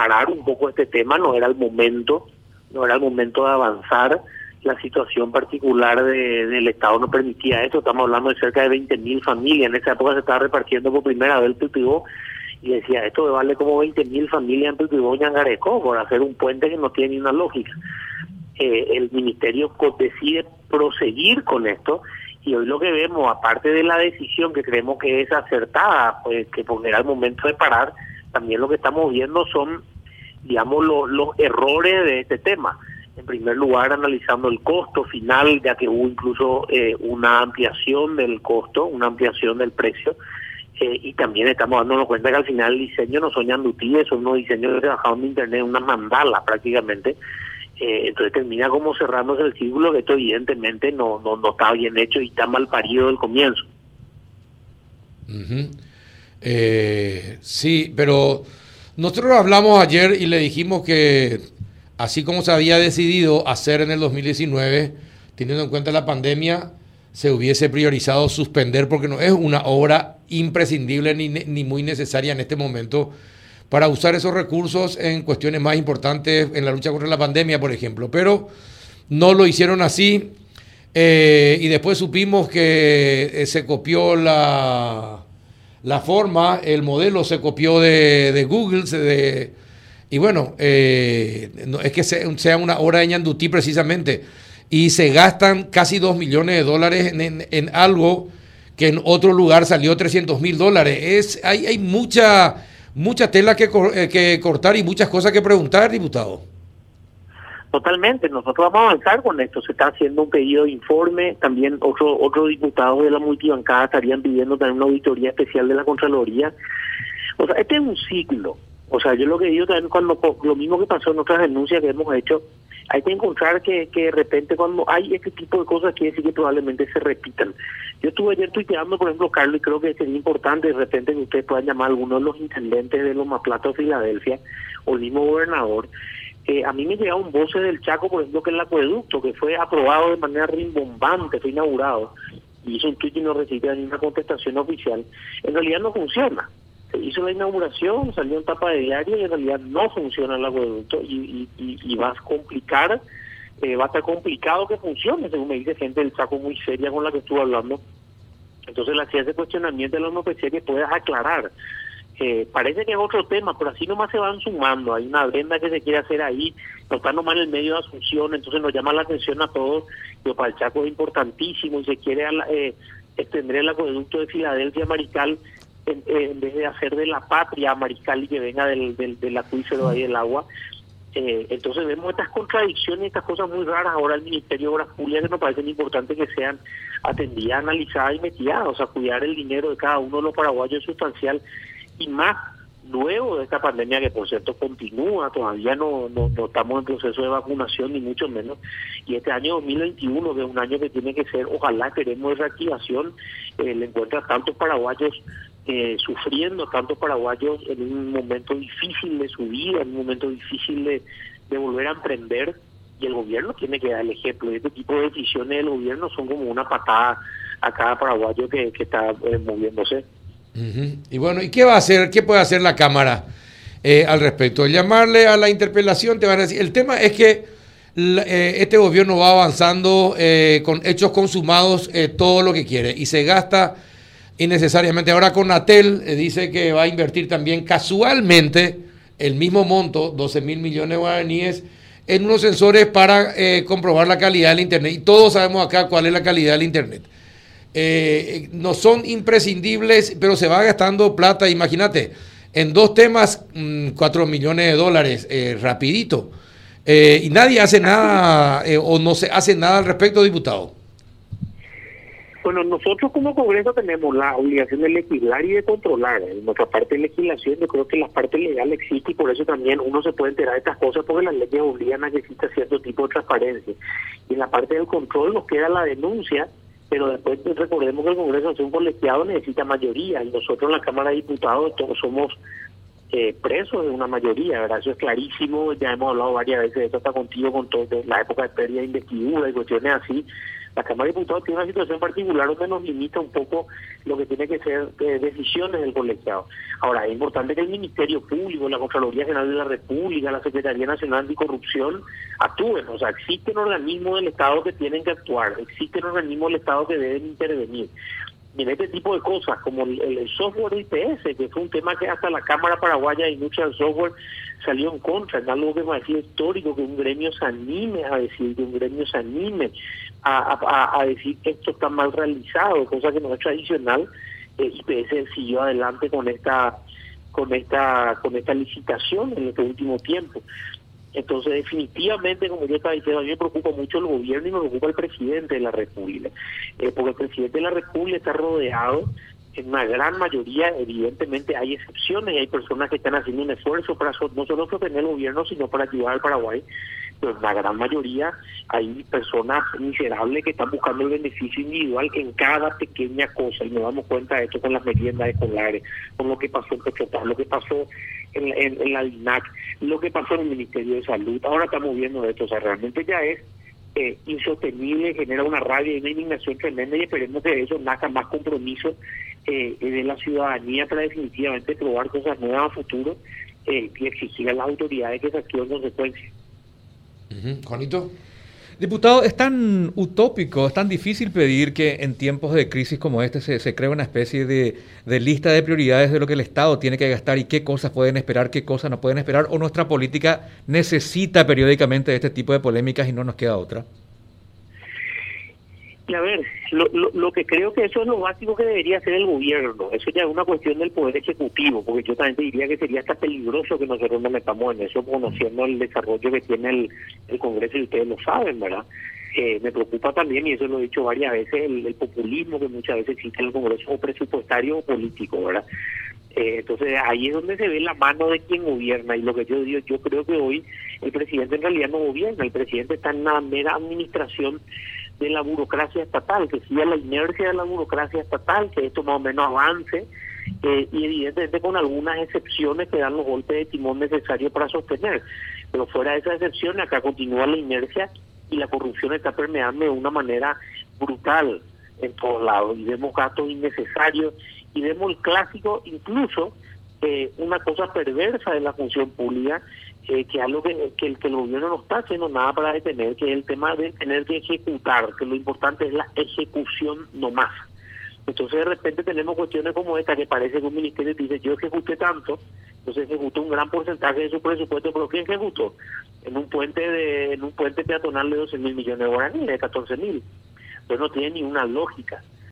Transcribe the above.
parar un poco este tema, no era el momento, no era el momento de avanzar. La situación particular de, del Estado no permitía esto. Estamos hablando de cerca de 20.000 familias. En esa época se estaba repartiendo por primera vez el Pipibó y decía, esto vale como 20.000 familias en Pipibó y Angarecó por hacer un puente que no tiene ni una lógica. Eh, el ministerio decide proseguir con esto y hoy lo que vemos, aparte de la decisión que creemos que es acertada, pues que era el momento de parar, también lo que estamos viendo son, digamos, los errores de este tema. En primer lugar, analizando el costo final, ya que hubo incluso eh, una ampliación del costo, una ampliación del precio, eh, y también estamos dándonos cuenta que al final el diseño no son yandutines, son unos diseños que trabajaron en internet, una mandala prácticamente, eh, entonces termina como cerrándose el círculo que esto evidentemente no, no, no está bien hecho y está mal parido del comienzo. eh, sí, pero nosotros hablamos ayer y le dijimos que así como se había decidido hacer en el 2019, teniendo en cuenta la pandemia, se hubiese priorizado suspender porque no es una obra imprescindible ni, ni muy necesaria en este momento para usar esos recursos en cuestiones más importantes en la lucha contra la pandemia, por ejemplo. Pero no lo hicieron así eh, y después supimos que eh, se copió la, la forma, el modelo se copió de, Google, de, y bueno, eh, es que sea una hora de ñandutí precisamente, y se gastan casi 2 millones de dólares en, en, algo que en otro lugar salió 300 mil dólares. Es, hay, hay mucha mucha tela que, eh, que cortar y muchas cosas que preguntar, diputado. Totalmente, nosotros vamos a avanzar con esto. Se está haciendo un pedido de informe. También otros otro diputados de la multibancada estarían pidiendo también una auditoría especial de la Contraloría. O sea, este es un ciclo. O sea, yo lo que digo también cuando lo mismo que pasó en otras denuncias que hemos hecho, hay que encontrar que, que de repente cuando hay este tipo de cosas quiere decir que probablemente se repitan. Yo estuve ayer tuiteando, por ejemplo, Carlos, y creo que sería importante de repente que ustedes puedan llamar a alguno de los intendentes de los de Filadelfia o el mismo gobernador. Eh, a mí me llegó un voce del Chaco, por ejemplo, que el acueducto, que fue aprobado de manera rimbombante, fue inaugurado, y hizo un tuit y no recibió ninguna contestación oficial. En realidad no funciona se hizo la inauguración, salió en tapa de diario y en realidad no funciona el acueducto y, va a complicar, eh, va a estar complicado que funcione, según me dice gente del saco muy seria con la que estuve hablando. Entonces la hacía ese cuestionamiento de la que puedas aclarar. Eh, parece que es otro tema, pero así nomás se van sumando. Hay una venda que se quiere hacer ahí, no está nomás en el medio de Asunción, entonces nos llama la atención a todos. que para el Chaco es importantísimo y se quiere eh, extender el acueducto de Filadelfia Marical en, vez de hacer de la patria Mariscal y que venga del, del, del acuífero ahí del agua. Eh, entonces vemos estas contradicciones, estas cosas muy raras ahora el Ministerio de Obras Públicas que nos parecen importantes que sean atendidas, analizadas y metidas, o sea, cuidar el dinero de cada uno de los paraguayos es sustancial y más luego de esta pandemia que por cierto continúa, todavía no, no, no, estamos en proceso de vacunación ni mucho menos, y este año 2021 que es un año que tiene que ser, ojalá queremos reactivación, eh, le encuentra tantos paraguayos eh, sufriendo tantos paraguayos en un momento difícil de su vida, en un momento difícil de, de volver a emprender y el gobierno tiene que dar el ejemplo. Este tipo de decisiones del gobierno son como una patada a cada paraguayo que, que está eh, moviéndose. Y bueno, ¿y qué va a hacer? ¿Qué puede hacer la Cámara eh, al respecto? Llamarle a la interpelación, te van a decir. El tema es que eh, este gobierno va avanzando eh, con hechos consumados todo lo que quiere y se gasta innecesariamente. Ahora con Natel dice que va a invertir también casualmente el mismo monto, 12 mil millones de guaraníes, en unos sensores para comprobar la calidad del Internet. Y todos sabemos acá cuál es la calidad del Internet eh, no son imprescindibles, pero se va gastando plata, imagínate, en dos temas, mm, cuatro millones de dólares, eh, rapidito. Eh, y nadie hace nada eh, o no se hace nada al respecto, diputado. Bueno, nosotros como Congreso tenemos la obligación de legislar y de controlar. En nuestra parte de legislación, yo creo que la parte legal existe y por eso también uno se puede enterar de estas cosas porque las leyes obligan a que exista cierto tipo de transparencia. Y en la parte del control nos queda la denuncia pero después recordemos que el Congreso, es un colegiado, necesita mayoría y nosotros en la Cámara de Diputados todos somos eh, presos de una mayoría, ¿verdad? Eso es clarísimo, ya hemos hablado varias veces de esto, está contigo con todo, de la época de pérdida de investidura y cuestiones así. La Cámara de Diputados tiene una situación particular donde nos limita un poco lo que tiene que ser eh, decisiones del colegiado. Ahora, es importante que el Ministerio Público, la Contraloría General de la República, la Secretaría Nacional Anticorrupción actúen. O sea, existen organismos del Estado que tienen que actuar, existen organismos del Estado que deben intervenir en este tipo de cosas, como el, software IPS, que fue un tema que hasta la Cámara Paraguaya y mucho del software salió en contra, es algo que me parece histórico, que un gremio se anime a decir, que un gremio se anime a, decir que esto está mal realizado, cosa que no es tradicional, eh, IPS siguió adelante con esta con esta con esta licitación en este último tiempo. Entonces, definitivamente, como yo estaba diciendo, a mí me preocupa mucho el gobierno y me preocupa el presidente de la República, eh, porque el presidente de la República está rodeado en una gran mayoría, evidentemente hay excepciones y hay personas que están haciendo un esfuerzo para no solo sostener el gobierno, sino para ayudar al Paraguay, en la gran mayoría hay personas miserables que están buscando el beneficio individual en cada pequeña cosa y nos damos cuenta de esto con las meriendas escolares, con lo que pasó en Petrotal, lo que pasó en, la DINAC, lo que pasó en el Ministerio de Salud. Ahora estamos viendo esto, o sea, realmente ya es eh, insostenible, genera una rabia y una indignación tremenda y esperemos que eso nazca más compromiso eh, de la ciudadanía para definitivamente probar cosas nuevas a futuro eh, y exigir a las autoridades que se actúen en consecuencia. Juanito. Diputado, es tan utópico, es tan difícil pedir que en tiempos de crisis como este se, se cree una especie de, de, lista de prioridades de lo que el Estado tiene que gastar y qué cosas pueden esperar, qué cosas no pueden esperar, o nuestra política necesita periódicamente este tipo de polémicas y no nos queda otra a ver, lo, lo, que creo que eso es lo básico que debería hacer el gobierno. Eso ya es una cuestión del poder ejecutivo, porque yo también diría que sería hasta peligroso que nosotros nos metamos en eso, conociendo el desarrollo que tiene el, el Congreso y ustedes lo saben, ¿verdad? Eh, me preocupa también, y eso lo he dicho varias veces, el, populismo que muchas veces existe en el Congreso, o presupuestario o político, ¿verdad? Eh, entonces ahí es donde se ve la mano de quien gobierna y lo que yo digo, yo creo que hoy el presidente en realidad no gobierna, el presidente está en una mera administración de la burocracia estatal, que siga la inercia de la burocracia estatal, que esto más o menos avance, eh, y evidentemente con algunas excepciones que dan los golpes de timón necesarios para sostener. Pero fuera de esas excepciones, acá continúa la inercia y la corrupción está permeando de una manera brutal en todos lados. Y vemos gastos innecesarios y vemos el clásico, incluso eh, una cosa perversa de la función pública, que es algo que, que, que el gobierno no está haciendo nada para detener, que es el tema de tener que ejecutar, que lo importante es la ejecución no más. Entonces de repente tenemos cuestiones como esta que parece que un ministerio dice yo ejecuté tanto, entonces ejecutó un gran porcentaje de su presupuesto, pero ¿qué ejecutó? En un puente de en un puente peatonal de 12 mil millones de guaraníes, de 14 mil. Entonces no tiene ni una lógica.